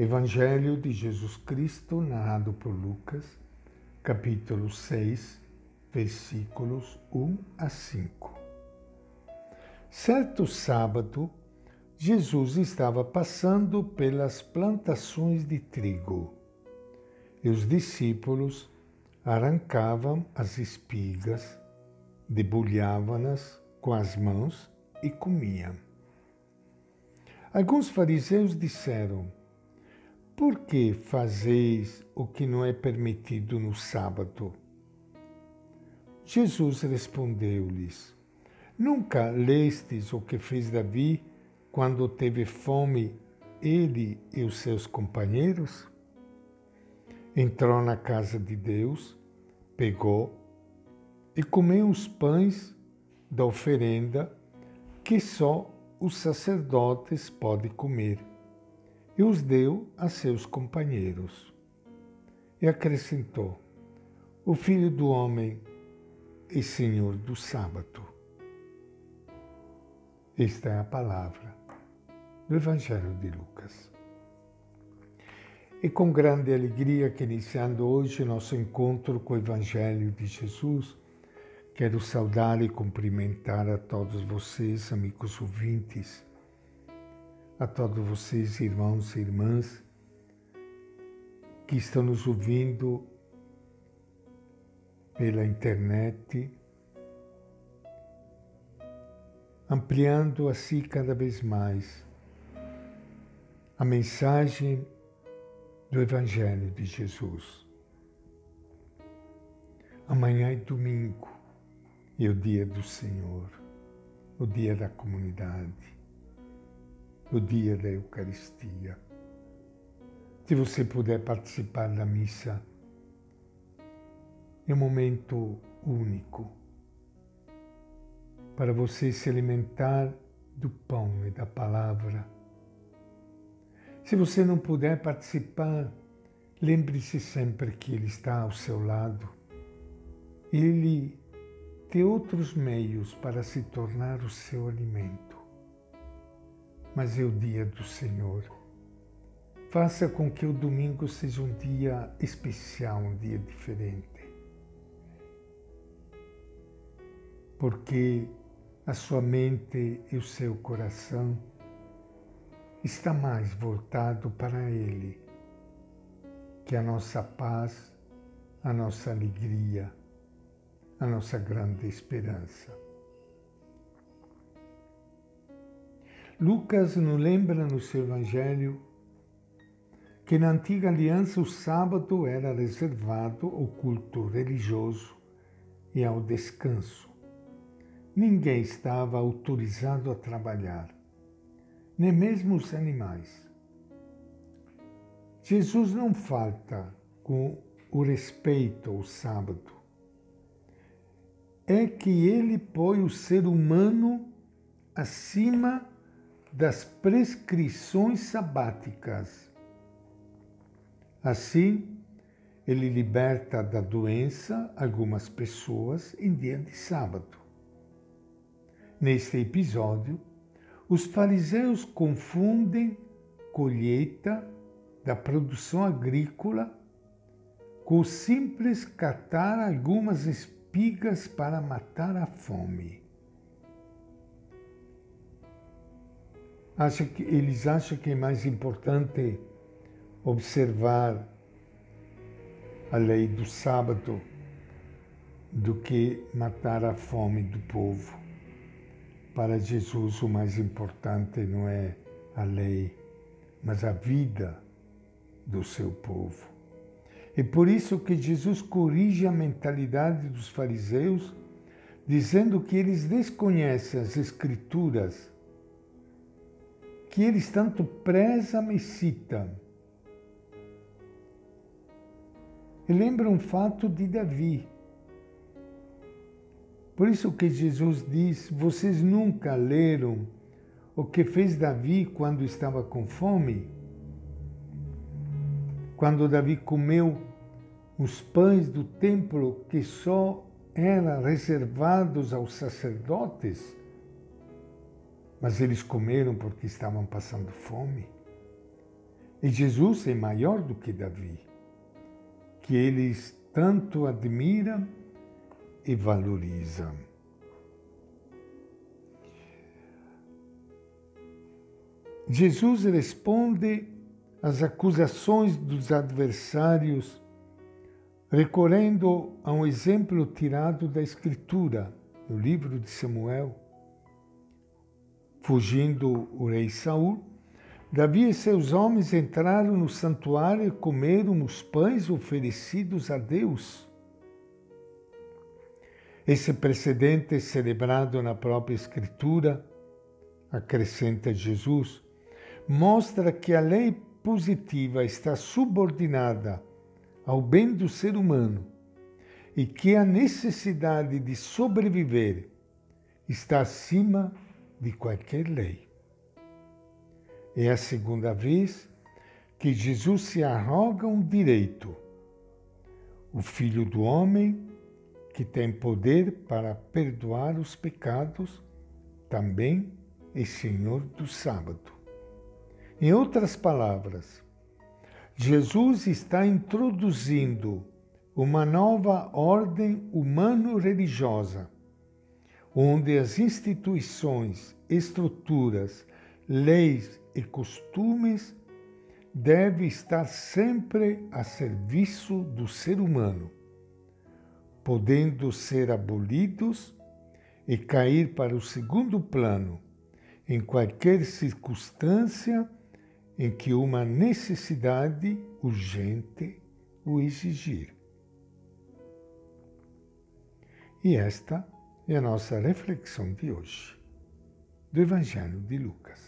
Evangelho de Jesus Cristo, narrado por Lucas, capítulo 6, versículos 1 a 5. Certo sábado, Jesus estava passando pelas plantações de trigo e os discípulos arrancavam as espigas, debulhavam-nas com as mãos e comiam. Alguns fariseus disseram: Por que fazeis o que não é permitido no sábado? Jesus respondeu-lhes: Nunca lestes o que fez Davi quando teve fome, ele e os seus companheiros? Entrou na casa de Deus, pegou e comeu os pães da oferenda que só os sacerdotes podem comer, e os deu a seus companheiros. E acrescentou: O filho do homem é senhor do sábado. Esta é a palavra do Evangelho de Lucas. E com grande alegria que iniciando hoje nosso encontro com o Evangelho de Jesus, quero saudar e cumprimentar a todos vocês, amigos ouvintes, a todos vocês, irmãos e irmãs, que estão nos ouvindo pela internet, ampliando assim cada vez mais a mensagem do Evangelho de Jesus. Amanhã é domingo e é o dia do Senhor, o dia da comunidade, o dia da Eucaristia. Se você puder participar da missa, é um momento único para você se alimentar do pão e da palavra se você não puder participar, lembre-se sempre que Ele está ao seu lado. Ele tem outros meios para se tornar o seu alimento. Mas é o dia do Senhor. Faça com que o domingo seja um dia especial, um dia diferente. Porque a sua mente e o seu coração está mais voltado para Ele, que a nossa paz, a nossa alegria, a nossa grande esperança. Lucas nos lembra no seu Evangelho que na antiga aliança o sábado era reservado ao culto religioso e ao descanso. Ninguém estava autorizado a trabalhar nem mesmo os animais. Jesus não falta com o respeito ao sábado. É que ele põe o ser humano acima das prescrições sabáticas. Assim, ele liberta da doença algumas pessoas em dia de sábado. Neste episódio, os fariseus confundem colheita da produção agrícola com o simples catar algumas espigas para matar a fome. Acha que, eles acham que é mais importante observar a lei do sábado do que matar a fome do povo. Para Jesus, o mais importante não é a lei, mas a vida do seu povo. É por isso que Jesus corrige a mentalidade dos fariseus, dizendo que eles desconhecem as Escrituras, que eles tanto prezam e citam. E lembra um fato de Davi. Por isso que Jesus diz: vocês nunca leram o que fez Davi quando estava com fome? Quando Davi comeu os pães do templo que só eram reservados aos sacerdotes, mas eles comeram porque estavam passando fome. E Jesus é maior do que Davi, que eles tanto admiram e valorizam. Jesus responde às acusações dos adversários recorrendo a um exemplo tirado da Escritura, no livro de Samuel. Fugindo o rei Saul, Davi e seus homens entraram no santuário e comeram os pães oferecidos a Deus. Esse precedente celebrado na própria Escritura, acrescenta Jesus, mostra que a lei positiva está subordinada ao bem do ser humano e que a necessidade de sobreviver está acima qualquer lei. É a segunda vez que Jesus se arroga um direito. O Filho do Homem, que tem poder para perdoar os pecados, também é Senhor do sábado. Em outras palavras, Jesus está introduzindo uma nova ordem humano-religiosa, onde as instituições, estruturas, leis e costumes devem estar sempre a serviço do ser humano, podendo ser abolidos e cair para o segundo plano em qualquer circunstância em que uma necessidade urgente o exigir. E esta é a nossa reflexão de hoje, do Evangelho de Lucas.